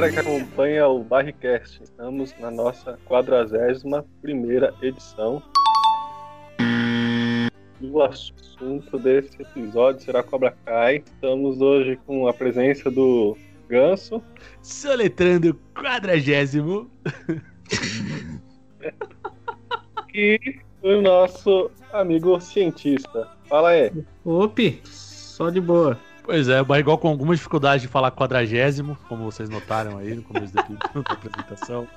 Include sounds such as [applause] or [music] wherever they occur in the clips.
Galera que acompanha o Barricast. Estamos na nossa 41 primeira edição. E o assunto desse episódio será Cobra Kai. Estamos hoje com a presença do Ganso. Soletrando quadragésimo. [laughs] e o nosso amigo cientista. Fala aí. Opi, só de boa. Pois é, o Barrigol com alguma dificuldade de falar quadragésimo, como vocês notaram aí no começo da, [laughs] apresentação.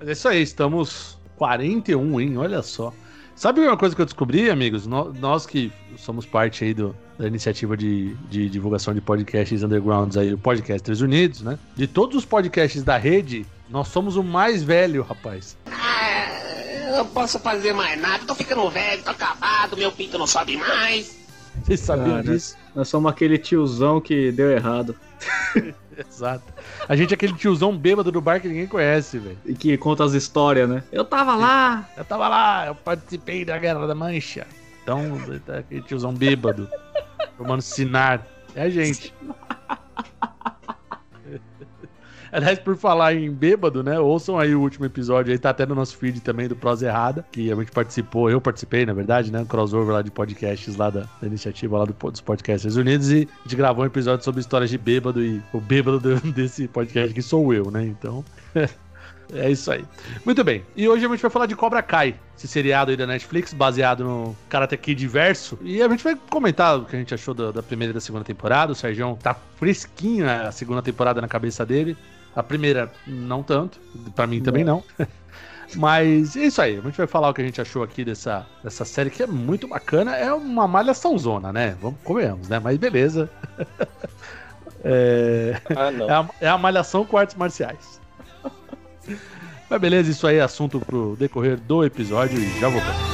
Mas é isso aí, estamos 41, hein? Olha só. Sabe uma coisa que eu descobri, amigos? Nós que somos parte aí do, da iniciativa de, de divulgação de podcasts undergrounds aí, o Podcasters Unidos, né? De todos os podcasts da rede, nós somos o mais velho, rapaz. Ah, eu não posso fazer mais nada, tô ficando velho, tô acabado, meu pinto não sobe mais. [laughs] Vocês sabiam ah, disso? Nós, nós somos aquele tiozão que deu errado. [laughs] Exato. A gente é aquele tiozão bêbado do bar que ninguém conhece, velho. E que conta as histórias, né? Eu tava lá, eu tava lá, eu participei da Guerra da Mancha. Então, tá aquele tiozão bêbado, [laughs] tomando sinar. É a gente. Aliás, por falar em bêbado, né? Ouçam aí o último episódio aí, tá até no nosso feed também do Prosa Errada, que a gente participou, eu participei, na verdade, né? Um crossover lá de podcasts lá da, da iniciativa lá do, dos Podcasts Unidos e a gente gravou um episódio sobre histórias de bêbado e o bêbado [laughs] desse podcast que sou eu, né? Então. [laughs] É isso aí. Muito bem. E hoje a gente vai falar de Cobra Kai, esse seriado aí da Netflix, baseado no Karate Kid Verso. E a gente vai comentar o que a gente achou da, da primeira e da segunda temporada. O Sérgio tá fresquinho a segunda temporada na cabeça dele. A primeira, não tanto. Para mim também não. [laughs] Mas é isso aí. A gente vai falar o que a gente achou aqui dessa, dessa série que é muito bacana. É uma malhação zona, né? Vamos comemos, né? Mas beleza. [laughs] é... Ah, é, a, é a malhação com artes marciais. [laughs] Mas beleza, isso aí é assunto pro decorrer do episódio e já voltamos.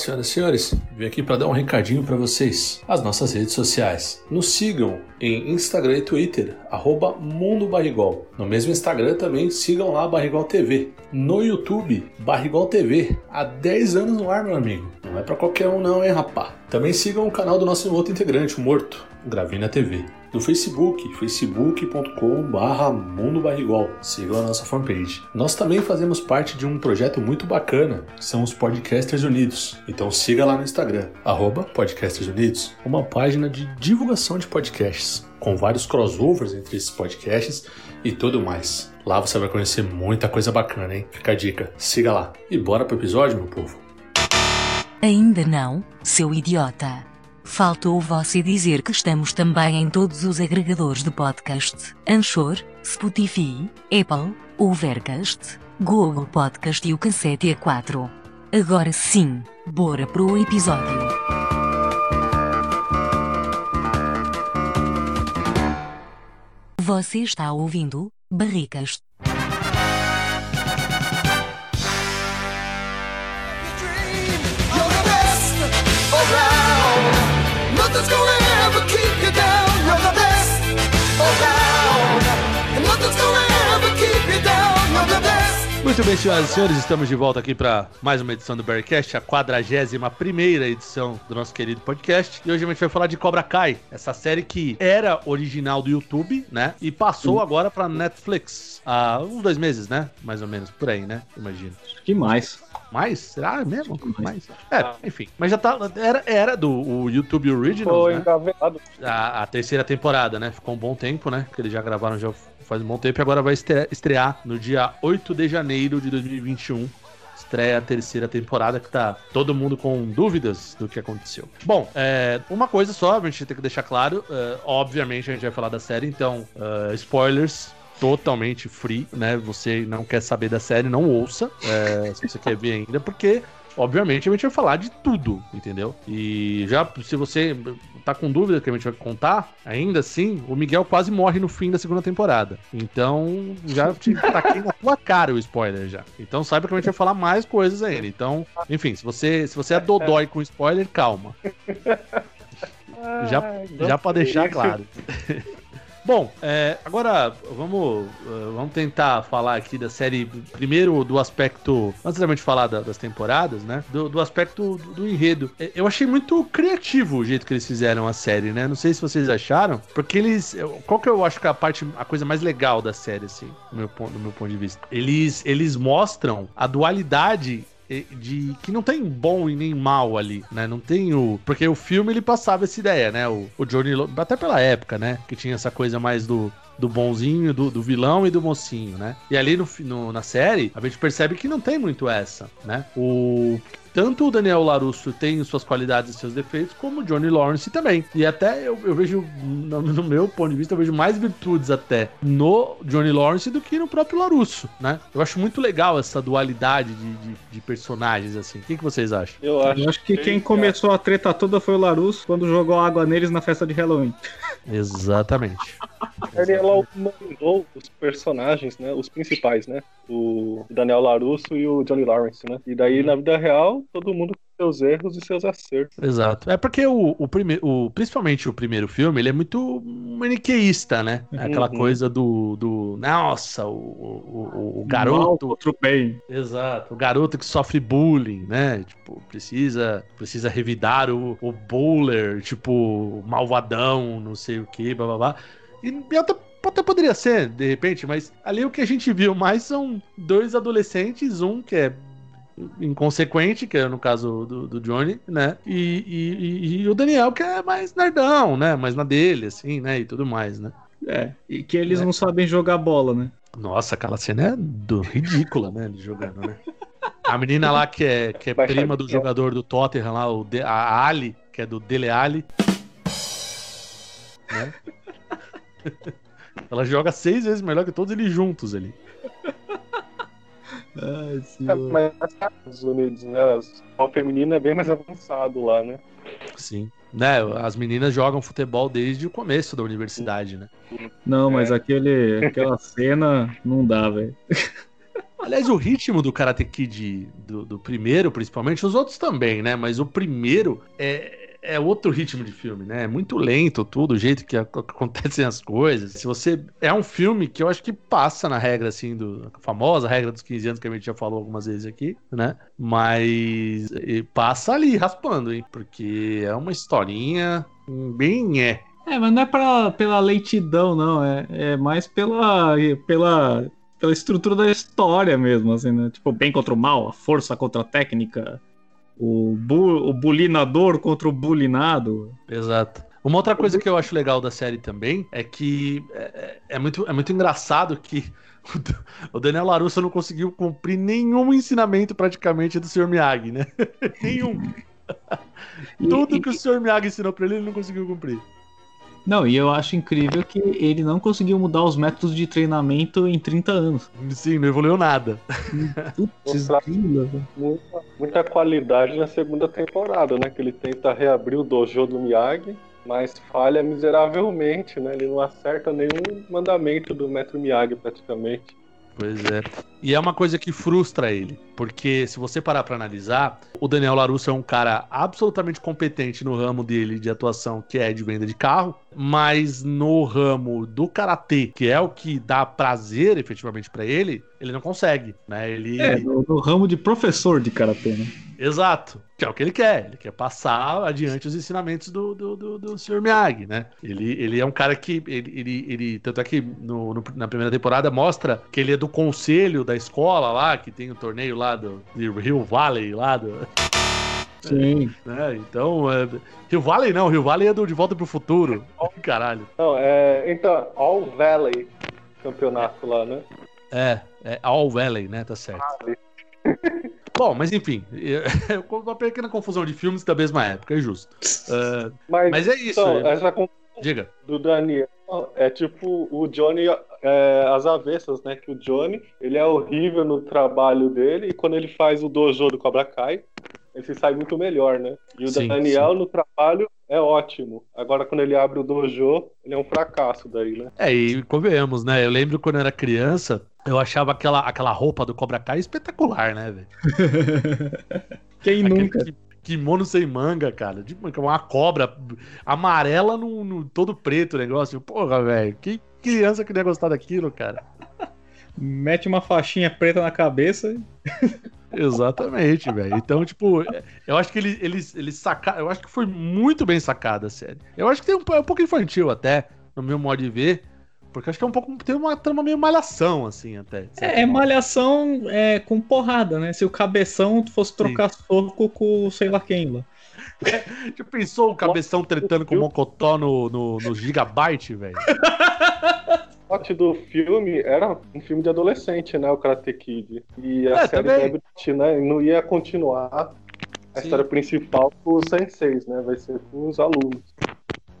Senhoras e senhores, vim aqui para dar um recadinho para vocês. As nossas redes sociais. Nos sigam em Instagram e Twitter, arroba Mundo Barrigol. No mesmo Instagram também sigam lá Barrigol TV. No YouTube, Barrigol TV. Há 10 anos no ar, meu amigo. Não é para qualquer um não, hein, rapá. Também sigam o canal do nosso outro integrante, o Morto, Gravina TV no Facebook, facebook.com.br Mundo Barrigol. Sigam a nossa fanpage. Nós também fazemos parte de um projeto muito bacana, que são os Podcasters Unidos. Então siga lá no Instagram, arroba Podcasters Unidos, uma página de divulgação de podcasts, com vários crossovers entre esses podcasts e tudo mais. Lá você vai conhecer muita coisa bacana, hein? Fica a dica, siga lá. E bora pro episódio, meu povo. Ainda não, seu idiota. Faltou você dizer que estamos também em todos os agregadores de podcast: Anchor, Spotify, Apple, Overcast, Google Podcast e o Cassete A4. Agora sim, bora pro episódio. Você está ouvindo Barricas something's going Muito bem, senhoras e senhores, estamos de volta aqui para mais uma edição do Bearcast, a 41 primeira edição do nosso querido podcast. E hoje a gente vai falar de Cobra Kai, essa série que era original do YouTube, né? E passou uhum. agora para Netflix há uns dois meses, né? Mais ou menos, por aí, né? Imagino. Que mais. Mais? Será mesmo? Mais. É, enfim. Mas já tá. Era, era do o YouTube Original. Foi né? A, a terceira temporada, né? Ficou um bom tempo, né? Que eles já gravaram já faz um bom tempo e agora vai estrear no dia 8 de janeiro de 2021 estreia a terceira temporada, que tá todo mundo com dúvidas do que aconteceu. Bom, é, uma coisa só, a gente tem que deixar claro, é, obviamente a gente vai falar da série, então, uh, spoilers. Totalmente free, né? Você não quer saber da série, não ouça. É, se você quer ver ainda, porque obviamente a gente vai falar de tudo, entendeu? E já, se você tá com dúvida que a gente vai contar, ainda assim, o Miguel quase morre no fim da segunda temporada. Então, já te taquei na tua cara o spoiler já. Então, saiba que a gente vai falar mais coisas ainda. Então, enfim, se você, se você é dodói com spoiler, calma. [laughs] Já, já para deixar claro. [laughs] Bom, é, agora vamos, uh, vamos tentar falar aqui da série, primeiro do aspecto, antes gente falar da- das temporadas, né? Do, do aspecto do, do enredo. É, Eu achei muito criativo o jeito que eles fizeram a série, né? Não sei se vocês acharam, porque eles. Qual que eu acho que é a parte, a coisa mais legal da série, assim, do meu, ponto- do meu ponto de vista? Eles, eles mostram a dualidade de que não tem bom e nem mal ali, né? Não tem o porque o filme ele passava essa ideia, né? O, o Johnny Lo- até pela época, né? Que tinha essa coisa mais do do bonzinho, do, do vilão e do mocinho, né? E ali no, no- na série, a gente percebe que não tem muito essa, né? O tanto o Daniel Larusso tem suas qualidades e seus defeitos, como o Johnny Lawrence também. E até eu, eu vejo, no, no meu ponto de vista, eu vejo mais virtudes até no Johnny Lawrence do que no próprio Larusso, né? Eu acho muito legal essa dualidade de, de, de personagens, assim. O que, que vocês acham? Eu acho, Eu acho que quem começou a treta toda foi o Larus quando jogou água neles na festa de Halloween. [laughs] Exatamente. Ele ela mandou os personagens, né? Os principais, né? O Daniel Larusso e o Johnny Lawrence, né? E daí, na vida real, todo mundo com seus erros e seus acertos. Exato. É porque o, o primeiro, o, principalmente o primeiro filme, ele é muito maniqueísta, né? É aquela Uhum. coisa do, do. Nossa, o, o, o- Mal garoto. contra o bem. Exato. O garoto que sofre bullying, né? Tipo, precisa, precisa revidar o, o bowler, tipo, malvadão, não sei o que, blá blá blá. E, e até, até poderia ser, de repente, mas ali o que a gente viu mais são dois adolescentes, um que é inconsequente, que é no caso do, do Johnny, né? E, e- e- o Daniel, que é mais nerdão, né? Mais na dele, assim, né? E tudo mais, né? É, e que eles É. não sabem jogar bola, né? Nossa, aquela cena é do, ridícula, né? Ele jogando, né? A menina lá que é, que é prima do jogador do Tottenham lá, o De- a Ali, que é do Dele Alli. Né? [laughs] Ela joga seis vezes melhor que todos eles juntos ali. Ai, É, mas nos Estados Unidos, né? O futebol feminino é bem mais avançado lá, né? Sim. Né? As meninas jogam futebol desde o começo da universidade, né? Não, mas É. aquele, aquela cena não dá, velho. Aliás, o ritmo do Karate Kid do, do primeiro, principalmente, os outros também, né? Mas o primeiro é, é outro ritmo de filme, né? É muito lento tudo, o jeito que ac- acontecem as coisas. Se você. É um filme que eu acho que passa na regra, assim, do. A famosa regra dos 15 anos que a gente já falou algumas vezes aqui, né? Mas passa ali, raspando, hein? Porque é uma historinha bem é. É, mas não é pra, pela lentidão, não. É, é mais pela, pela, pela estrutura da história mesmo, assim, né? Tipo, bem contra o mal, a força contra a técnica, o, bu, o bulinador contra o bulinado. Exato. Uma outra coisa que eu acho legal da série também é que é, é- é muito, é muito engraçado que [laughs] o Daniel Larusso não conseguiu cumprir nenhum ensinamento praticamente do Sr. Miyagi, né? [laughs] nenhum. Tudo que o Sr. Miyagi ensinou pra ele, ele não conseguiu cumprir. Não, e eu acho incrível que ele não conseguiu mudar os métodos de treinamento em 30 anos. Sim, não evoluiu nada. Putz. Muita, muita qualidade na segunda temporada, né? Que ele tenta reabrir o dojo do Miyagi, mas falha miseravelmente, né? Ele não acerta nenhum mandamento do Metro Miyagi, praticamente. Pois é. E é uma coisa que frustra ele, porque se você parar pra analisar, o Daniel Larusso é um cara absolutamente competente no ramo dele de atuação, que é de venda de carro, mas no ramo do karatê, que é o que dá prazer efetivamente pra ele, ele não consegue, né? Ele É, no, no ramo de professor de karatê, né? Exato. Que é o que ele quer. Ele quer passar adiante os ensinamentos do, do, do, do Sr. Miyagi, né? Ele, ele é um cara que. Ele, ele, ele- tanto é que no- no- na primeira temporada mostra que ele é do conselho da escola lá, que tem o torneio lá do, de Rio Valley lá do. Sim. [laughs] Né? Então. É, Rio Valley não, Rio Valley é do De Volta pro Futuro. [laughs] Caralho. Não, é. Então, All Valley campeonato lá, né? É, é All Valley, né? Tá certo. Bom, mas enfim, [laughs] uma pequena confusão de filmes da mesma época, é justo. É, Mas, mas é isso. então, é- essa confusão Diga. do Daniel é tipo o Johnny é, às avessas, né? Que o Johnny, ele é horrível no trabalho dele e quando ele faz o dojo do Cobra Kai, ele se sai muito melhor, né? E o Sim, Daniel no trabalho é ótimo. Agora quando ele abre o dojo, ele é um fracasso daí, né? É, e convenhamos, né? Eu lembro quando eu era criança, eu achava aquela, aquela roupa do Cobra Kai espetacular, né, velho? [laughs] Quem Aquele nunca? ki- Kimono sem manga, cara. Tipo, uma cobra amarela no, no todo preto o negócio. Porra, velho. Que criança que não ia gostar daquilo, cara. [laughs] Mete uma faixinha preta na cabeça. Exatamente, velho. Então, tipo, eu acho que eles ele, ele sacaram. Eu acho que foi muito bem sacada a série. Eu acho que tem um, é um pouco infantil até, no meu modo de ver. Porque acho que é um pouco. Tem uma trama meio malhação, assim, até. É, é malhação é, com porrada, né? Se o cabeção fosse trocar soco com sei lá quem lá. [laughs] Já pensou o cabeção tretando com o Mocotó no, no, no Gigabyte, velho? [laughs] O plot do filme era um filme de adolescente, né? O Karate Kid. E a É, série também. Rabbit, né? Não ia continuar a Sim. história principal com os senseis, né? Vai ser com os alunos.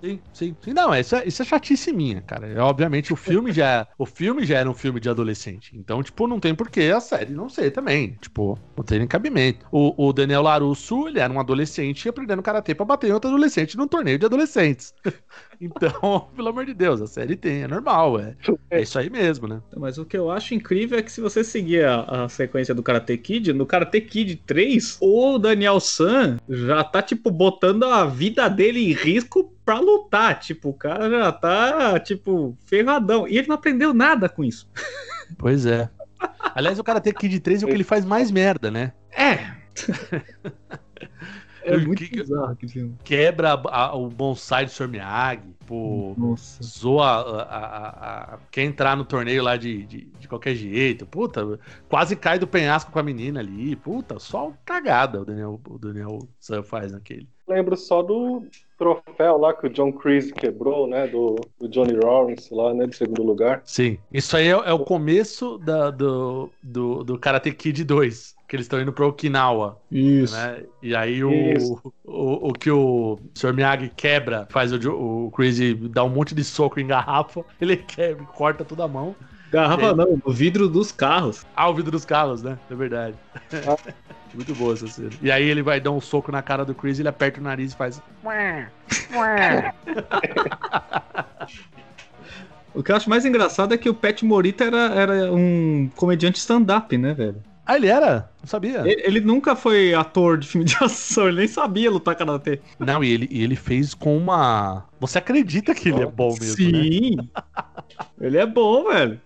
Sim, sim, sim. Não, isso é, isso é chatice minha, cara. É, obviamente o filme já o filme já era um filme de adolescente. Então, tipo, não tem porquê a série não ser também. Tipo, não tem nem cabimento. O, o Daniel Larusso, ele era um adolescente aprendendo karatê pra bater em outro adolescente num torneio de adolescentes. [laughs] Então, [laughs] pelo amor de Deus, a série tem, é normal, é. É isso aí mesmo, né? Mas o que eu acho incrível é que se você seguir a, a sequência do Karate Kid, no Karate Kid 3, o Daniel San já tá, tipo, botando a vida dele em risco pra lutar. Tipo, o cara já tá, tipo, ferradão. E ele não aprendeu nada com isso. Pois é. Aliás, o Karate Kid 3 é o que ele faz mais merda, né? É. [laughs] é muito que- bizarro aquele filme. Quebra a- a- o bonsai do Sr. Miyagi, pô. Nossa. zoa a, a- a- a- quer entrar no torneio lá de, de, de qualquer jeito. Puta, quase cai do penhasco com a menina ali. Puta, só cagada o Daniel, o Daniel Sam faz naquele. Lembro só do troféu lá que o John Creasy quebrou, né? Do, do Johnny Lawrence lá, né? De segundo lugar. Sim. Isso aí é, é o começo da- do, do, do Karate Kid 2. Que eles estão indo pra Okinawa, Isso. né? E aí o, Isso. o, o que o Sr. Miyagi quebra, faz o, o Crazy dar um monte de soco em garrafa, [laughs] ele quebra, corta toda a mão. Garrafa não, no vidro dos carros. Ah, o vidro dos carros, né? É verdade. [laughs] Muito boa essa cena. E aí ele vai dar um soco na cara do Chris, ele aperta o nariz e faz. [laughs] O que eu acho mais engraçado é que o Pat Morita era, era um comediante stand-up, né, velho? Ah, ele era? Não sabia. Ele, ele nunca foi ator de filme de [laughs] ação, ele nem sabia lutar karatê. Não, e ele, e ele fez com uma. Você acredita que ele é bom mesmo, né? Sim. [laughs] ele é bom, velho.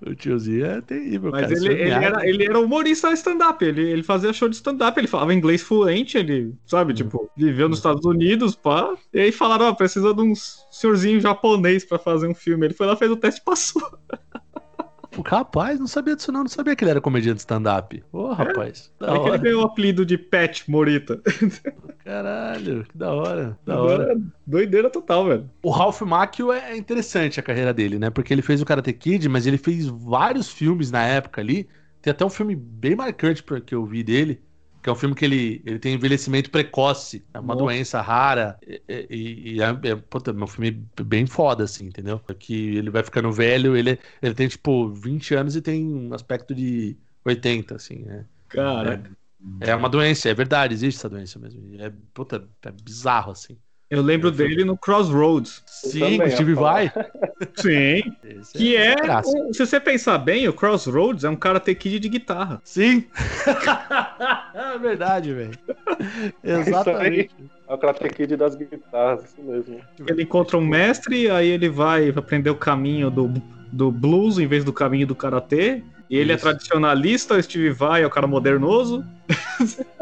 O tiozinho é terrível, Mas cara. ele, Sr. ele, era, ele era humorista stand-up. Ele, ele fazia show de stand-up, ele falava inglês fluente, ele, sabe, tipo, viveu nos Estados Unidos, pá. E aí falaram, ó, precisa de um senhorzinho japonês pra fazer um filme. Ele foi lá, fez o teste e passou. [laughs] O rapaz, não sabia disso, não. Não sabia que ele era comediante stand-up. Ô, rapaz. Da Aí É que ele ganhou o apelido de Pat Morita. [laughs] Caralho, que da hora. Da hora. Doideira total, velho. O Ralph Macchio é interessante a carreira dele, né? Porque ele fez o Karate Kid, mas ele fez vários filmes na época ali. Tem até um filme bem marcante que eu vi dele, que é um filme que ele, ele tem envelhecimento precoce. É uma Nossa. doença rara. E, e- e é, é, puta, é um filme bem foda, assim, entendeu? Que ele vai ficando velho, ele, ele tem, tipo, 20 anos e tem um aspecto de 80, assim, né? Cara, É uma doença, é verdade, existe essa doença mesmo. É, puta, é bizarro, assim. eu lembro Eu fui- dele no Crossroads. Sim, também o Steve vai. [laughs] Sim. Esse Que é, graça. um- se você pensar bem, o Crossroads é um karate kid de guitarra. Sim. [laughs] é verdade, velho. [laughs] Exatamente. É o Karate Kid das guitarras, isso mesmo. Ele encontra um mestre, aí ele vai aprender o caminho do, do blues em vez do caminho do karatê. E ele é Isso. tradicionalista, o Steve Vai é o cara modernoso. [laughs]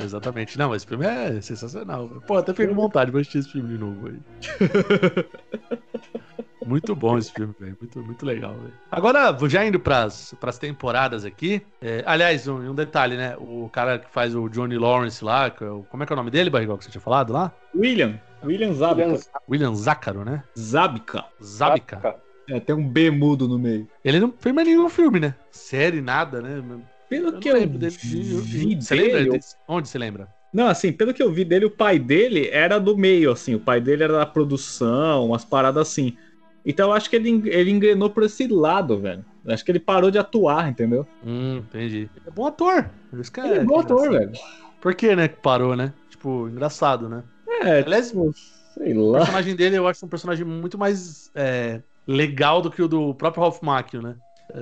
Exatamente. Não, esse filme é sensacional. Pô, até fiquei com vontade de assistir esse filme de novo aí. [laughs] Muito bom esse filme, velho. Muito, muito legal, velho. Agora, vou já indo pras, pras temporadas aqui. É, aliás, um, um detalhe, né? O cara que faz o Johnny Lawrence lá, que é como é que é o nome dele, Barrigol, que você tinha falado lá? William. William Zabka. William Zácaro, né? Zabka. Zabka. É, tem um B mudo no meio. Ele não fez mais nenhum filme, né? Série, nada, né? Pelo Eu que não eu lembro dele. vi Você lembra? Onde você lembra? Não, assim, pelo que eu vi dele, o pai dele era do meio, assim. O pai dele era da produção, umas paradas assim. Então eu acho que ele, ele engrenou por esse lado, velho. Eu acho que ele parou de atuar, entendeu? Hum, entendi. É bom ator. Que Ele é bom ator, velho. Por que, né, que parou, né? Tipo, engraçado, né? É, Aliás, tipo, sei O lá. personagem dele eu acho um personagem muito mais é, legal do que o do próprio Ralph Macchio, né?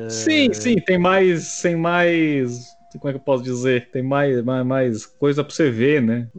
Sim, sim, tem mais. Tem mais. Como é que eu posso dizer? Tem mais, mais, mais coisa pra você ver, né?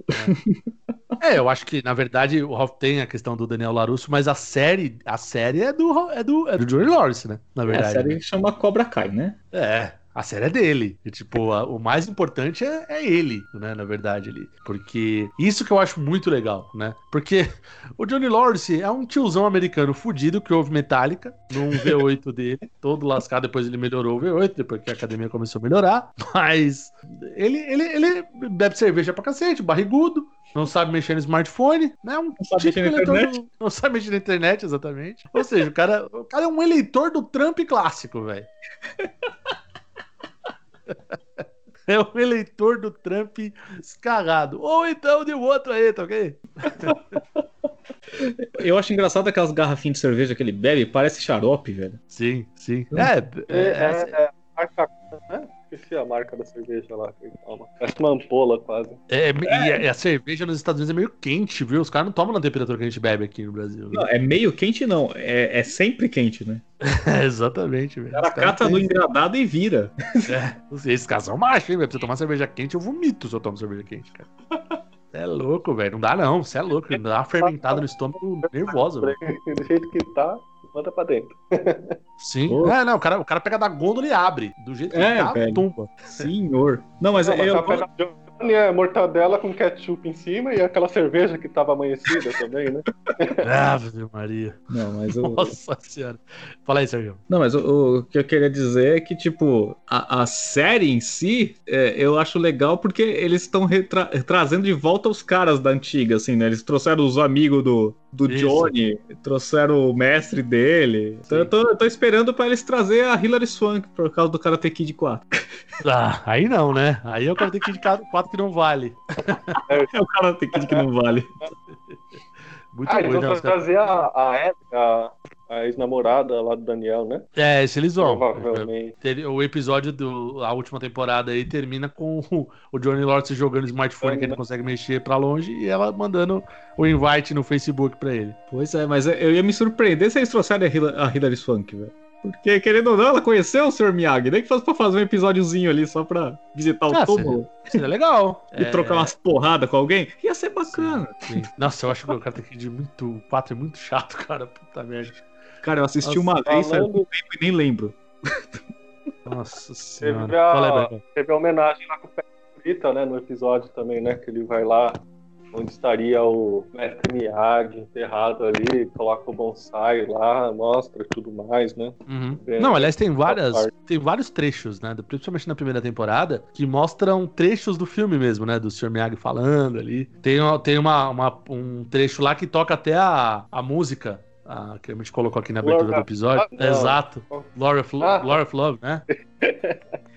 É, eu acho que, na verdade, o Ralph tem a questão do Daniel Larusso, mas a série, a série é do, é do, é do Johnny Lawrence, né? Na É, a verdade. série chama Cobra Kai, né? É, a série é dele. E, tipo, a- o mais importante é, é ele, né? Na verdade, ali. Porque isso que eu acho muito legal, né? Porque [laughs] o Johnny Lawrence é um tiozão americano fudido que ouve Metallica num [laughs] V8 dele, todo lascado. Depois ele melhorou o V8, depois que a academia começou a melhorar. [laughs] Mas ele, ele, ele bebe cerveja pra cacete, barrigudo. Não sabe mexer no smartphone, né? Um sabe mexer na internet. do- não sabe mexer na internet, exatamente. Ou seja, o cara, o cara é um eleitor do Trump clássico, velho. É um eleitor do Trump escarrado. Ou então de outro aí, tá ok? Eu acho engraçado aquelas garrafinhas de cerveja que ele bebe, parece xarope, velho. Sim, sim. É, É, é, é, é, marca, né? Esqueci a marca da cerveja lá. toma. Parece uma ampola quase. é, é- e a, a cerveja nos Estados Unidos é meio quente, viu? Os caras não tomam na temperatura que a gente bebe aqui no Brasil. Não, é meio quente, não. É, é sempre quente, né? É, [laughs] exatamente, velho. O cara cata no engradado e vira. É, esses caras são machos, hein, velho? Pra você tomar cerveja quente, eu vomito se eu tomo cerveja quente, cara. Você é louco, velho. Não dá, não. Você é louco. Dá uma fermentada no estômago nervosa, velho. Do jeito que tá, manda pra dentro. Sim. Pô. É, não, o cara, o cara pega da gôndola e abre. Do jeito que É, tá, velho. tumba. Senhor. Não, mas, Não, mas eu. a minha mortadela com ketchup em cima e aquela cerveja que tava amanhecida também, né? [laughs] grave Maria. Não, mas eu... Nossa senhora. Fala aí, Sergio Não, mas o, o, que eu queria dizer é que, tipo, a, a série em si, é, eu acho legal porque eles estão trazendo de volta os caras da antiga, assim, né? Eles trouxeram os amigos do, do Isso. Johnny, trouxeram o mestre dele. Então eu tô, eu tô esperando para eles trazer a Hilary Swank por causa do Karate Kid 4. Ah, aí não, né? Aí é o Karate Kid 4 voto que não vale. É, [laughs] o cara tem que dizer que não vale. Muito ah, bom, eles vão né, trazer a, a, a, a ex-namorada lá do Daniel, né? É, esse eles vão. Provavelmente. O episódio da última temporada aí termina com o, Johnny Lawrence jogando o smartphone é, que ele consegue mexer pra longe e ela mandando o invite no Facebook pra ele. Pois é, mas eu ia me surpreender se eles trouxerem a Hilary Swank, velho. Porque, querendo ou não, ela conheceu o Sr. Miyagi. Nem que fosse pra fazer um episódiozinho ali só pra visitar o Ah, túmulo Seria legal. [laughs] e É, trocar umas porradas com alguém. Ia ser bacana. sim. Nossa, eu acho que o Karate Kid muito. 4 é muito chato, [laughs] cara. Puta merda. Cara, eu assisti Nossa, uma vez, tempo e nem lembro. Nossa Teve senhora. Fala aí, a, Beto. teve a homenagem lá com o Pé Frita, né? No episódio também, né? Que ele vai lá onde estaria o mestre Miyagi enterrado ali, coloca o bonsai lá, mostra e tudo mais, né? Uhum. Não, aliás, tem várias, tem vários trechos, né? Principalmente na primeira temporada, que mostram trechos do filme mesmo, né? Do Sr. Miyagi falando ali. Tem, tem uma, uma- um trecho lá que toca até a, a música. a- que a gente colocou aqui na abertura Laura- do episódio. Ah. Exato. Laura of, Lo- Ah. Laura of Love, né? [laughs]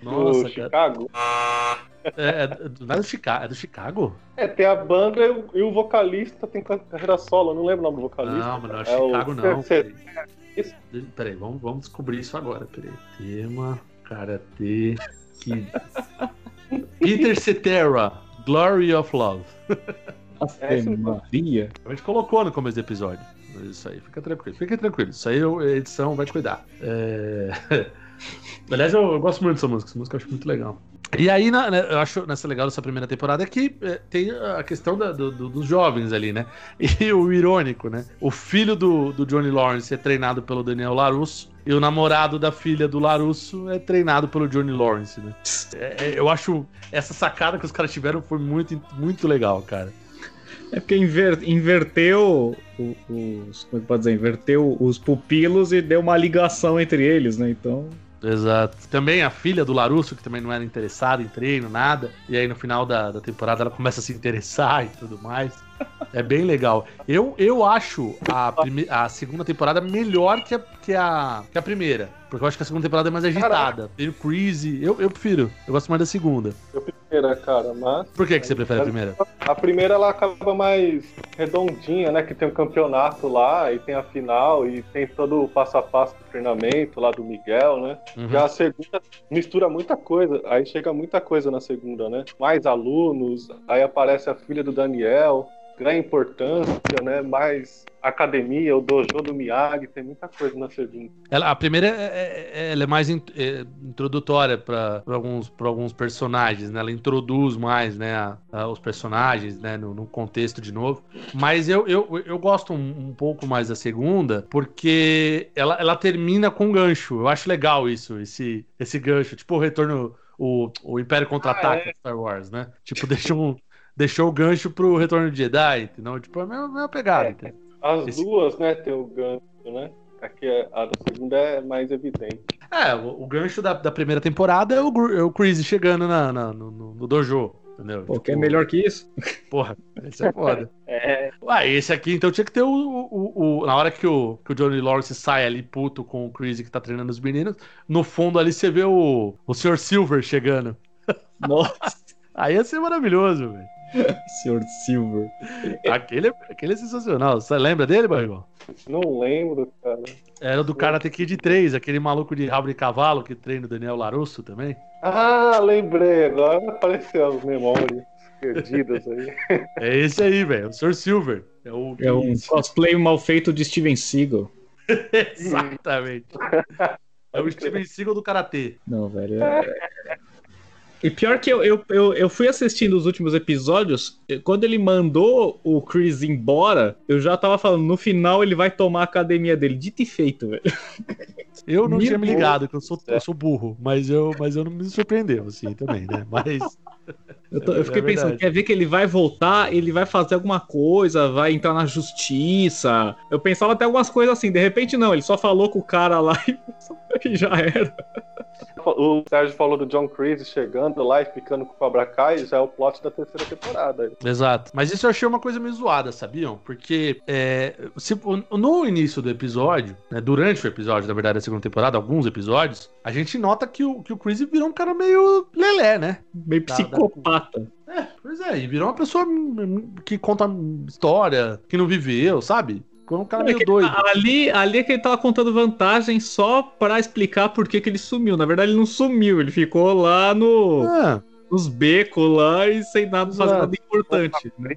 No Nossa, cara. Chicago. É, é, do- não é do Chicago. É do Chicago? É, tem a banda e o, e o vocalista tem carreira solo, eu não lembro o nome do vocalista. Não, mas não é É o- Chicago, não. Cê- Peraí, peraí vamos, vamos descobrir isso agora. Peraí. Tema Karate Kid. [laughs] Peter Cetera, Glory of Love. É Ave mesmo. Maria. A gente colocou no começo do episódio. Isso aí, fica tranquilo. Fica tranquilo. Isso aí eu- a edição vai cuidar. É... [laughs] Aliás, eu, eu gosto muito dessa música. Essa música eu acho muito legal. E aí, na- né, eu acho nessa legal dessa primeira temporada é que é, tem a questão da- do- do- dos jovens ali, né? [laughs] E o irônico, né? O filho do, do Johnny Lawrence é treinado pelo Daniel Larusso e o namorado da filha do Larusso é treinado pelo Johnny Lawrence, né? É, é, eu acho essa sacada que os caras tiveram foi muito, muito legal, cara. É porque inver- inverteu os. Como é que pode dizer? Inverteu os pupilos e deu uma ligação entre eles, né? Então. Exato. Também a filha do Larusso, que também não era interessada em treino, nada. E aí no final da, da temporada ela começa a se interessar [laughs] e tudo mais. É bem legal. Eu, eu acho a, prime- a segunda temporada melhor que a, que, a, que a primeira. Porque eu acho que a segunda temporada é mais agitada. Tem o Crazy. Eu, eu prefiro. Eu gosto mais da segunda. Eu primeira, cara, mas. Por que, que você prefere a primeira? A primeira ela acaba mais redondinha, né? Que tem o um campeonato lá, e tem a final, e tem todo o passo a passo do treinamento lá do Miguel, né? Uhum. Já a segunda mistura muita coisa, aí chega muita coisa na segunda, né? Mais alunos, aí aparece a filha do Daniel, ganha importância, né? Mais academia, o dojo do Miyagi, tem muita coisa na segunda. Ela, a primeira é, é, ela é mais in, é, introdutória para alguns, alguns personagens, né? Ela introduz mais, né, a, a, os personagens, né, no, no, contexto de novo. Mas eu, eu, eu gosto um, um, pouco mais da segunda, porque ela, ela termina com um gancho. Eu acho legal isso, esse, esse gancho. Tipo o retorno o, o Império Contra-Ataca ah, é? Star Wars, né? Tipo, [laughs] deixa um, deixou o gancho pro Retorno de Jedi, entendeu? Tipo, é a mesma, mesma pegada. É, as Esse... duas, né, tem o gancho, né? Aqui a da segunda é mais evidente. É, o, o gancho da, da, primeira temporada é o, é o Chris chegando na, na no, no, dojo. Entendeu? Pô, tipo, é melhor que isso? Porra, esse é foda. [laughs] é. Ah, esse aqui então tinha que ter o. o, o, na hora que o, que o Johnny Lawrence sai ali puto com o Chris que tá treinando os meninos, no fundo ali você vê o, o Sr. Silver chegando. Nossa. [laughs] Aí ia ser maravilhoso, velho. [laughs] Senhor Silver. [laughs] Aquele, aquele é sensacional. Você lembra dele, Barrigol? Não lembro, cara. Era do Karate Kid 3, aquele maluco de rabo de cavalo que treina o Daniel Larusso também. Ah, lembrei. Agora apareceu as memórias perdidas aí. [laughs] É esse aí, velho. O Sr. Silver. É, o... é um cosplay mal feito de Steven Seagal. Exatamente. É o Steven Seagal do Karatê. Não, velho. É... E pior que eu, eu, eu, eu, fui assistindo os últimos episódios, quando ele mandou o Chris embora, eu já tava falando, no final ele vai tomar a academia dele. Dito e feito, velho. [laughs] Eu não me tinha me ligado, que eu sou, eu sou burro, mas eu, mas eu não me surpreendeu, assim, também, né? Mas. Eu, tô, eu fiquei é pensando, quer ver que ele vai voltar, ele vai fazer alguma coisa, vai entrar na justiça. Eu pensava até algumas coisas assim, de repente não, ele só falou com o cara lá [laughs] e já era. O Sérgio falou do John Cruise chegando lá e ficando com o Cobra Kai, já é o plot da terceira temporada. Exato. Mas isso eu achei uma coisa meio zoada, sabiam? Porque é, se, no início do episódio, né, durante o episódio, na verdade, da segunda temporada, alguns episódios, a gente nota que o, que o Chris virou um cara meio lelé, né? Meio psicopata. É, pois é, e virou uma pessoa que conta história, que não viveu, sabe? Ficou um cara meio é doido. Ali, ali é que ele tava contando vantagem só para explicar por que, que ele sumiu. Na verdade, ele não sumiu, ele ficou lá no. É. Nos becos lá e sem nada fazer nada importante. Né?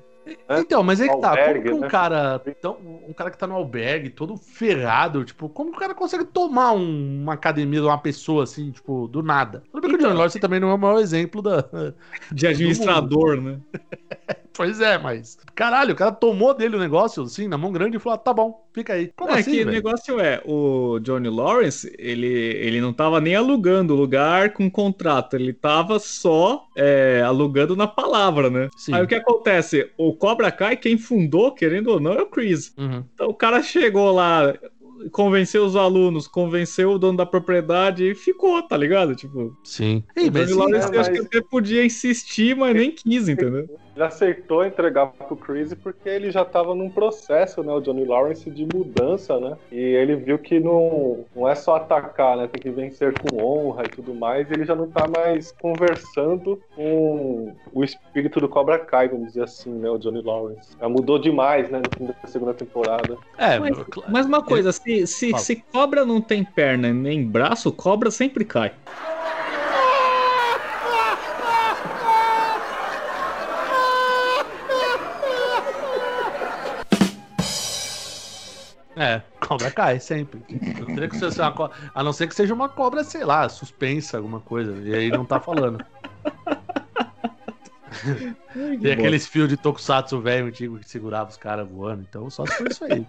Então, mas é que tá, albergue, como que um né? cara. Então, um cara que tá no albergue, todo ferrado, tipo, como que o cara consegue tomar um, uma academia de uma pessoa assim, tipo, do nada? Tudo bem que o John então. Lawrence também não é o maior exemplo da, [laughs] de administrador, né? [laughs] pois é, mas. Caralho, o cara tomou dele o negócio, assim, na mão grande e falou: ah, tá bom, fica aí. Como é assim, que o negócio é, o Johnny Lawrence, ele, ele não tava nem alugando o lugar com contrato, ele tava só é, alugando na palavra, né? Sim. Aí o que acontece? O Cobra Kai, quem fundou, querendo ou não, é o Chris. Uhum. Então o cara chegou lá, convenceu os alunos, convenceu o dono da propriedade e ficou, tá ligado? Tipo. Sim. Ei, o Johnny Lawrence, é, mas... acho que até podia insistir, mas nem quis, entendeu? Ele aceitou entregar pro Chris porque ele já tava num processo, né? O Johnny Lawrence de mudança, né? E ele viu que não, não é só atacar, né? Tem que vencer com honra e tudo mais. E ele já não tá mais conversando com o espírito do Cobra Kai, vamos dizer assim, né? O Johnny Lawrence. Já mudou demais, né? No fim da segunda temporada. É, mas, mas uma coisa, se, se, se cobra não tem perna nem braço, cobra sempre cai. É, cobra cai sempre. Não co... A não ser que seja uma cobra, sei lá, suspensa, alguma coisa. E aí não tá falando. [laughs] Tem aqueles fios de tokusatsu velho antigo que segurava os caras voando. Então só se for isso aí.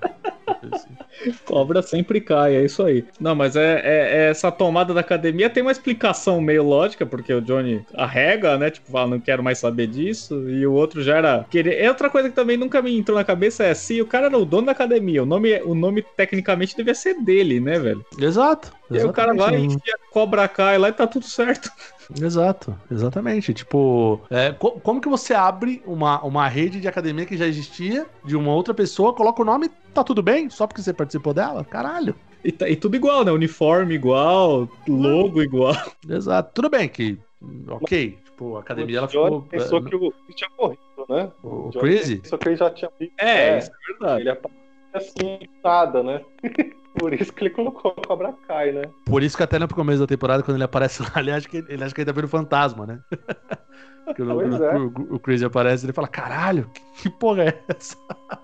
Cobra sempre cai, é isso aí. Não, mas é, é, é, essa tomada da academia tem uma explicação meio lógica, porque o Johnny arrega, né? Tipo, fala, não quero mais saber disso. E o outro já era. Querer... É outra coisa que também nunca me entrou na cabeça é se o cara era o dono da academia, o nome, o nome tecnicamente devia ser dele, né, velho? Exato. E aí o cara vai e cobra cai lá e tá tudo certo. Exato, exatamente. Tipo, é, co como que você abre uma, uma rede de academia que já existia, de uma outra pessoa, coloca o nome, tá tudo bem? Só porque você participou dela? Caralho. E, tá, e tudo igual, né? Uniforme igual, logo igual. Exato. Tudo bem que, ok, Tipo, a academia ela ficou. pensou eh, que o Chris tinha corrido, né? O, o Crazy? Pensou que ele já tinha visto. É, isso é verdade. Ele apareceu assim, nada, né? [laughs] Por isso que ele colocou o Cobra Kai, né? Por isso que até no começo da temporada, quando ele aparece lá, ele acha que ele, acha que ele tá vendo fantasma, né? [laughs] Porque o, Pois o, é. o, o Crazy aparece e ele fala: caralho, que, porra é essa?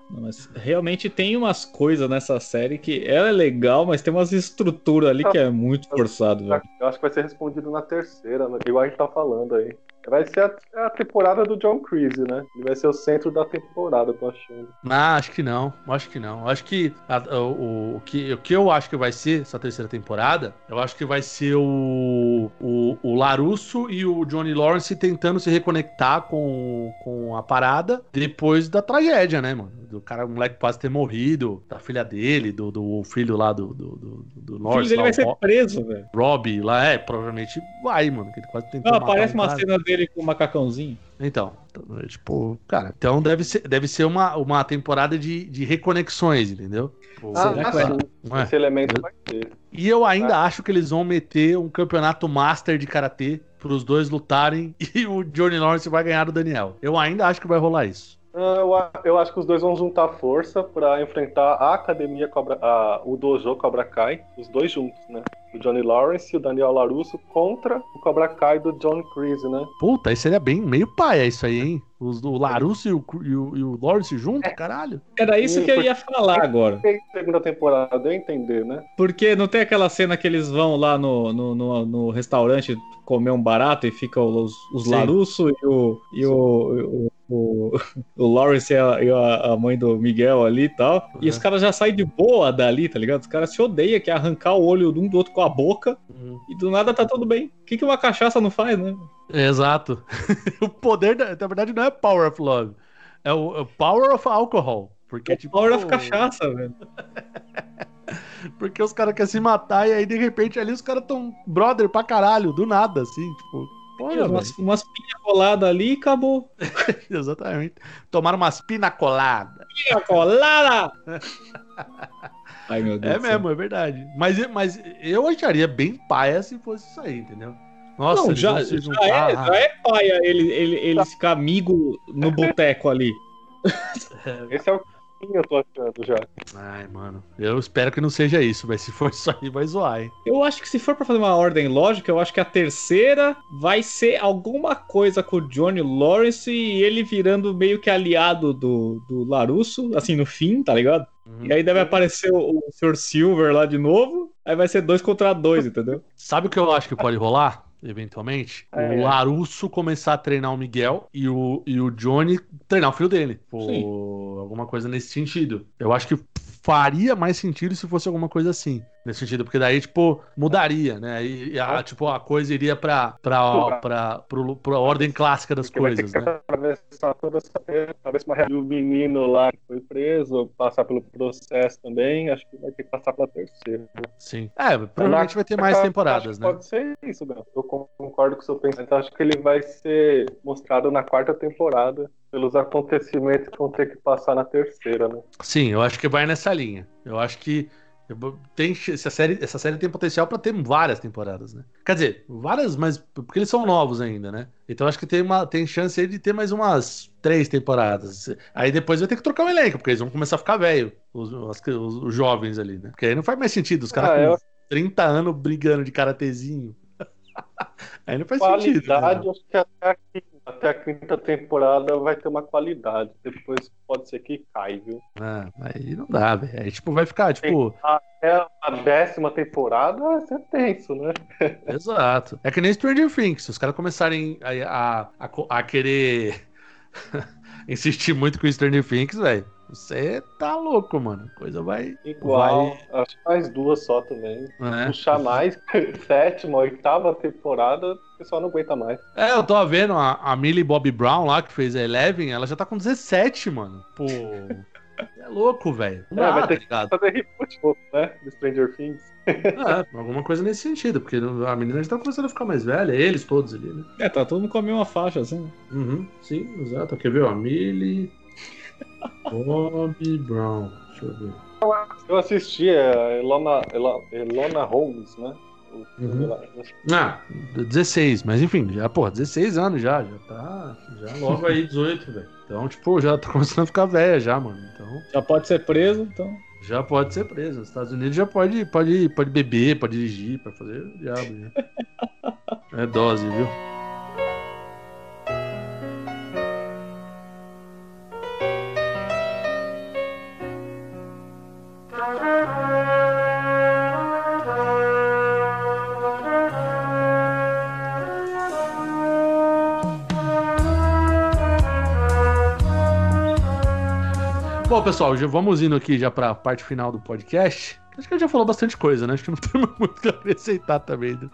Não, mas realmente tem umas coisas nessa série que ela é legal, mas tem umas estruturas ali que é muito forçado, velho. Eu acho que vai ser respondido na terceira, né? igual a gente tá falando aí. Vai ser a, a temporada do John Creasy, né? Ele vai ser o centro da temporada, eu tô achando. Ah, acho que não, acho que não. Acho que a- o, o- o que o que eu acho que vai ser essa terceira temporada, eu acho que vai ser o, o, o Larusso e o Johnny Lawrence tentando se reconectar com, com a parada depois da tragédia, né, mano? Do cara, o moleque quase ter morrido, da filha dele, do, do filho lá do, do, do, do O filho dele lá, vai o ser preso, velho. Robbie lá, é, provavelmente vai, mano, que ele quase tentou Não, matar aparece um uma cara. cena dele com o macacãozinho. Então, é, tipo, cara, então deve ser, deve ser uma, uma temporada de, de reconexões, entendeu? Tipo, Será Ah, que vai- sim. Ué. Esse elemento vai ter. E eu ainda acho que eles vão meter um campeonato master de karatê pros dois lutarem [laughs] e o Johnny Lawrence vai ganhar do Daniel. Eu ainda acho que vai rolar isso. Ah, Eu, eu acho que os dois vão juntar força pra enfrentar a academia Cobra, a- o dojo Cobra Kai, os dois juntos, né? O Johnny Lawrence e o Daniel Larusso contra o Cobra Kai do John Creasy, né? Puta, aí seria bem meio paia isso aí, hein? Os, o Larusso e o, e, o, e o Lawrence junto, caralho. Era isso que eu ia falar agora. Segunda temporada, deu a entender, né? Porque não tem aquela cena que eles vão lá no, no, no, no restaurante comer um barato e ficam os, os Sim. Larusso e o. E o, o, Lawrence e, a, e a- a mãe do Miguel ali e tal. E Uhum. os caras já saem de boa dali, tá ligado? Os caras se odeiam, que é arrancar o olho de um do outro com a boca e do nada tá tudo bem. O que, que uma cachaça não faz, né? Exato. [laughs] o poder, da, na verdade, não é Power of Love. É o, é o Power of Alcohol. Porque, É tipo, Power of cachaça, [laughs] velho. Porque os caras querem se matar e aí, de repente, ali os caras tão brother pra caralho, do nada, assim, tipo. Olha, umas, umas pinha colada ali e acabou. [laughs] Exatamente. Tomaram umas pina colada. Pinha colada! Ai, meu Deus. É do céu. mesmo, é verdade. Mas, mas eu acharia bem paia se fosse isso aí, entendeu? Nossa, não, já, já, juntar. é, já é paia ele, ele, ele ficar amigo no boteco ali. [laughs] Esse é o eu tô achando já. Ai, mano. Eu espero que não seja isso, mas se for [laughs] isso aí, vai zoar, hein? Eu acho que se for pra fazer uma ordem lógica, eu acho que a terceira vai ser alguma coisa com o Johnny Lawrence e ele virando meio que aliado do, do Larusso, assim, no fim, tá ligado? Uhum. E aí deve aparecer o, o Sr. Silver lá de novo, aí vai ser dois contra dois, entendeu? Sabe o que eu acho que pode rolar? Eventualmente, É. o Larusso começar a treinar o Miguel e o, e o Johnny treinar o filho dele. Sim. Ou alguma coisa nesse sentido. Eu acho que faria mais sentido se fosse alguma coisa assim. Nesse sentido, porque daí, tipo, mudaria, né? E, e a, tipo, a coisa iria pra, pra, pra, pro, pra ordem clássica das Porque vai ter coisas, que né? atravessar toda essa. Talvez uma menino lá que foi preso, passar pelo processo também, acho que vai ter que passar pela terceira. Sim. É, provavelmente vai ter mais temporadas, né? Pode ser isso. Eu concordo com o seu pensamento. Acho que ele vai ser mostrado na quarta temporada pelos acontecimentos que vão ter que passar na terceira, né? Sim, eu acho que vai nessa linha. Eu acho que tem essa série, essa série tem potencial pra ter várias temporadas, né? Quer dizer, várias, mas porque eles são novos ainda, né? Então acho que tem uma tem chance aí de ter mais umas três temporadas. Aí depois vai ter que trocar o elenco, porque eles vão começar a ficar velho, os, os- os jovens ali, né? Porque aí não faz mais sentido os caras Ah, com eu- 30 anos brigando de karatezinho. [laughs] aí não faz sentido. Qualidade, Né? acho que até a, quinta, até a quinta temporada vai ter uma qualidade. Depois pode ser que cai, viu? Ah, aí não dá, velho. Aí tipo vai ficar tipo Até a décima temporada vai ser tenso, né? [laughs] Exato. É que nem Stranger Things. Se os caras começarem a, a, a, a querer [laughs] insistir muito com Stranger Things, velho, você tá louco, mano. Coisa vai. Igual, acho que mais duas só também. Né? Puxar mais, [laughs] sétima, oitava temporada, o pessoal não aguenta mais. É, eu tô vendo a, a Millie Bobby Brown lá, que fez a Eleven, ela já tá com 17, mano. Pô. É louco, velho. Não É, vai tá ter que ligado? fazer reboot, né? Do Stranger Things. É, alguma coisa nesse sentido, porque a menina já tá começando a ficar mais velha, eles todos ali, né? É, tá todo mundo com a mesma faixa, assim. né? Uhum, sim, exato. Quer ver, ó? Millie Bobby Brown. Deixa eu ver. Eu assisti a Elona, Ela- Elona Holmes, né? Uhum. Ah, 16, mas enfim, já, porra, 16 anos já, já tá. Já [laughs] logo aí 18, velho. Então, tipo, já tá começando a ficar velha já, mano. Então, Já pode ser preso, então. já pode ser preso. Nos Estados Unidos já pode, pode, pode beber, pode dirigir, pode fazer o diabo. Já. [laughs] É dose, viu? Bom, pessoal, já vamos indo aqui já pra parte final do podcast. Acho que a gente já falou bastante coisa, né? Acho que não [laughs] tem muito o que acrescentar também. né?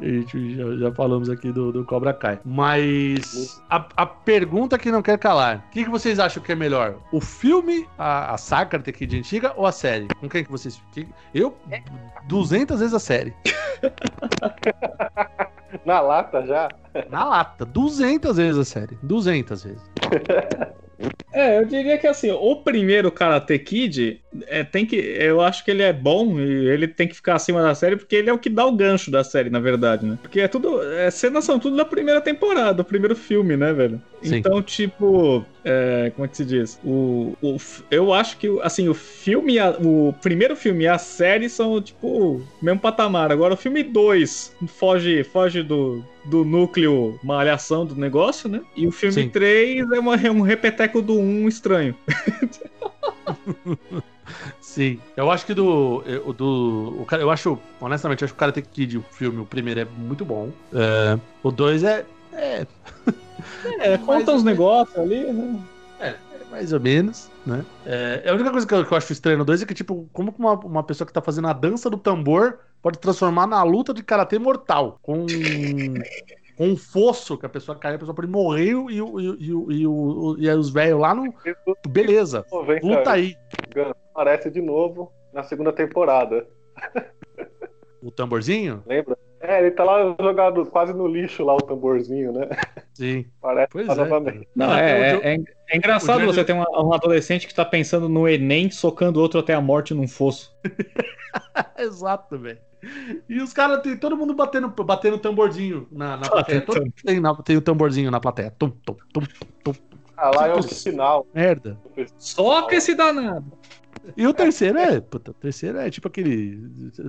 A gente já, já falamos aqui do, do Cobra Kai. Mas a, a pergunta que não quer calar: o que, que vocês acham que é melhor? O filme, a, a saga Karate Kid antiga ou a série? Com quem que vocês. que- eu, 200 vezes a série. [laughs] Na lata já? Na lata. 200 vezes a série. 200 vezes. [laughs] É, eu diria que assim, o primeiro Karate Kid é, tem que. Eu acho que ele é bom e ele tem que ficar acima da série, porque ele é o que dá o gancho da série, na verdade, né? Porque é tudo. É, cenas são tudo da primeira temporada, do primeiro filme, né, velho? Sim. Então, tipo. É, como é que se diz? O, o, eu acho que, assim, o filme. a- o primeiro filme e a série são, tipo, o mesmo patamar. Agora, o filme 2 foge, foge do, do núcleo malhação do negócio, né? E o filme Sim. 3 é, uma, é um repeteco do 1 estranho. [laughs] Sim. Eu acho que do. eu- do o cara, eu acho, honestamente, eu acho que o Karate Kid, o filme, o primeiro é muito bom. É, o dois é. É, [laughs] É, conta uns negócios ali, né? é mais ou menos, né? É, a única coisa que eu, que eu acho estranho no 2 é que, tipo, como que uma, uma pessoa que tá fazendo a dança do tambor pode transformar na luta de karatê mortal? Com. Com um fosso que a pessoa cai, a pessoa pode morrer e, o- e, o- e, o- e, o- e os velhos lá no. Beleza, vem luta aí. Aparece de novo na segunda temporada. O tamborzinho? Lembra? É, ele tá lá jogado quase no lixo lá o tamborzinho, né? Sim. [laughs] Parece Pois é. Não, é, é, é, é engraçado você ter uma- um adolescente que tá pensando no Enem socando outro até a morte num fosso. [laughs] Exato, velho. E os caras, tem todo mundo batendo, batendo tamborzinho na, na plateia. Todo tem, na- tem o tamborzinho na plateia. Tum, tum, tum, tum. Ah, lá é o Tipo, final. Merda. Soca esse danado. E o terceiro é. Puta, o terceiro é tipo aquele.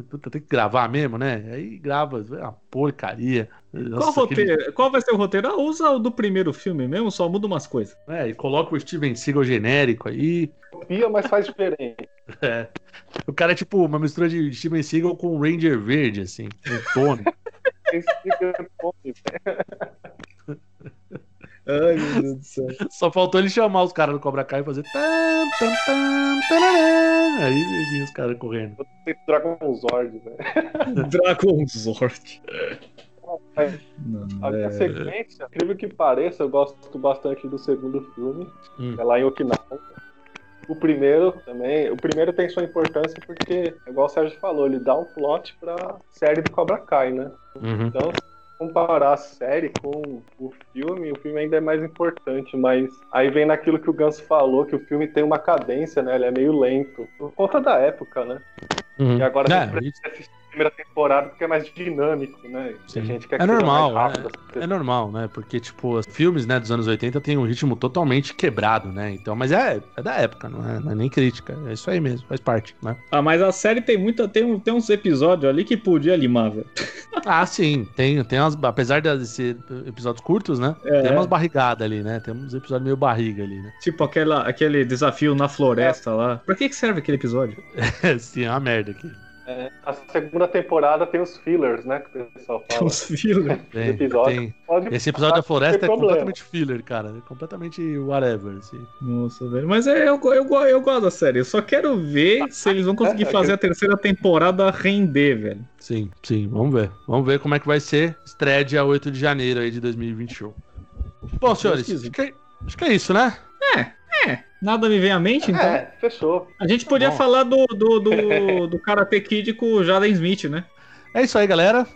Puta, tem que gravar mesmo, né? Aí grava. É uma porcaria. Qual, Nossa, aquele- roteiro, qual vai ser o roteiro? Ah, usa o do primeiro filme mesmo, só muda umas coisas. É, e coloca o Steven Seagal genérico aí. Copia, mas faz diferente. [laughs] É. O cara é tipo uma mistura de Steven Seagal com o Ranger Verde, assim. Um Tony. [laughs] Ai, meu Deus do céu. [laughs] Só faltou ele chamar os caras do Cobra Kai e fazer. Tam, tam, tam, tarará. Aí vinha os caras correndo. Dragon Zord, velho. [laughs] Dragon Zord. Não, A minha é... sequência, incrível que pareça, eu gosto bastante do segundo filme. Hum. É lá em Okinawa. O primeiro também. O primeiro tem sua importância porque, igual o Sérgio falou, ele dá um plot pra série do Cobra Kai, né? Uhum. Então, comparar a série com o filme, o filme ainda é mais importante, mas aí vem naquilo que o Ganso falou, que o filme tem uma cadência, né? Ele é meio lento. Por conta da época, né? Uhum. E agora É, gente precisa assistir primeira temporada porque é mais dinâmico, né? Sim. A gente quer É que seja normal, mais rápido, É normal, né? Porque, tipo, os filmes né, dos anos 80 têm um ritmo totalmente quebrado, né? Então, mas é, é da época, não é, não é nem crítica. É isso aí mesmo, faz parte, né? Ah, mas a série tem muita. Tem, um- tem uns episódios ali que podia limar, velho. [laughs] Ah, sim, tem, tem umas. Apesar de ser episódios curtos, né? É. Tem umas barrigadas ali, né? Tem uns episódios meio barriga ali, né? Tipo aquela, aquele desafio na floresta lá. Pra que, que serve aquele episódio? [laughs] sim, é uma merda aqui. É, a segunda temporada tem os fillers, né? Que o pessoal fala. Os fillers. [laughs] Tem, episódio. tem. Pode Esse episódio da floresta é tem problema. completamente filler, cara. É completamente whatever, assim. Nossa, velho. Mas é, eu, eu, go- eu gosto da série. Eu só quero ver se eles vão conseguir [laughs] É, fazer a terceira temporada render, velho. Sim, sim, vamos ver. Vamos ver como é que vai ser. Estreia dia 8 de janeiro aí de 2021. Bom, senhores, acho que, é, acho que é isso, né? Nada me vem à mente, então. É, fechou. A gente podia bom. falar do, do, do, [laughs] do Karate Kid com o Jaden Smith, né? É isso aí, galera. [laughs]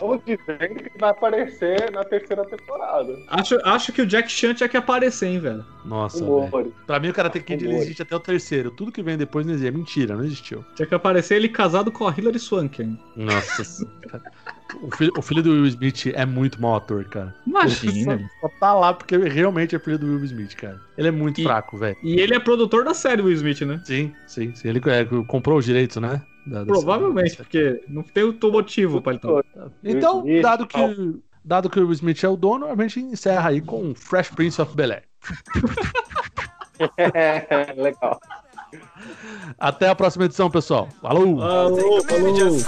Estão dizendo que vai aparecer na terceira temporada. Acho, acho que o Jack Chan tinha que aparecer, hein, velho. Nossa, velho. Rumores. Pra mim o Karate Kid ele Rumores. existe até o terceiro. Tudo que vem depois não existe. É mentira, não existiu. Tinha que aparecer ele casado com a Hilary Swank, hein. Nossa senhora. o, filho, o filho do Will Smith é muito mau ator, cara. Imagina. Só, só tá lá porque realmente é filho do Will Smith, cara. Ele é muito E- fraco, velho. E ele é produtor da série Will Smith, né? Sim, sim, sim. Ele é, comprou os direitos, né? Da- da- Provavelmente, porque não tem outro motivo pra ele estar. Então, Will Smith, dado que, dado que o Will Smith é o dono, a gente encerra aí com Fresh Prince of Bel-Air. [laughs] Legal. Até a próxima edição, pessoal. Falou! Falou, Take a minute, falou.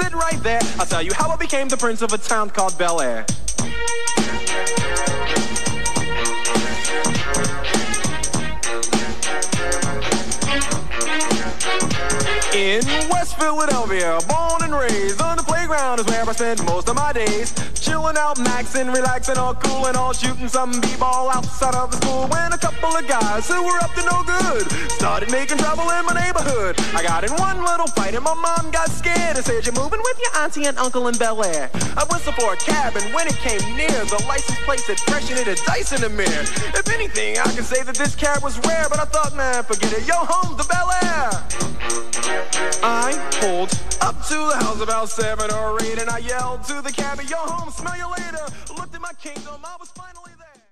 In West Philadelphia, born and raised on the playground is where I spend most of my days. Chilling out, maxing, relaxing, all cool and all shooting some b-ball outside of the school. When a couple of guys who were up to no good started making trouble in my neighborhood. I got in one little fight and my mom got scared and said, "You're moving with your auntie and uncle in Bel Air." I whistled for a cab and when it came near, the license plate said fresh it had dice in the mirror. If anything, I can say that this cab was rare, but I thought, man, forget it. Yo, home to Bel Air. I pulled up to the house about seven or eight, and I yelled to the cabbie, "Yo, home, smell you later." Looked at my kingdom, I was.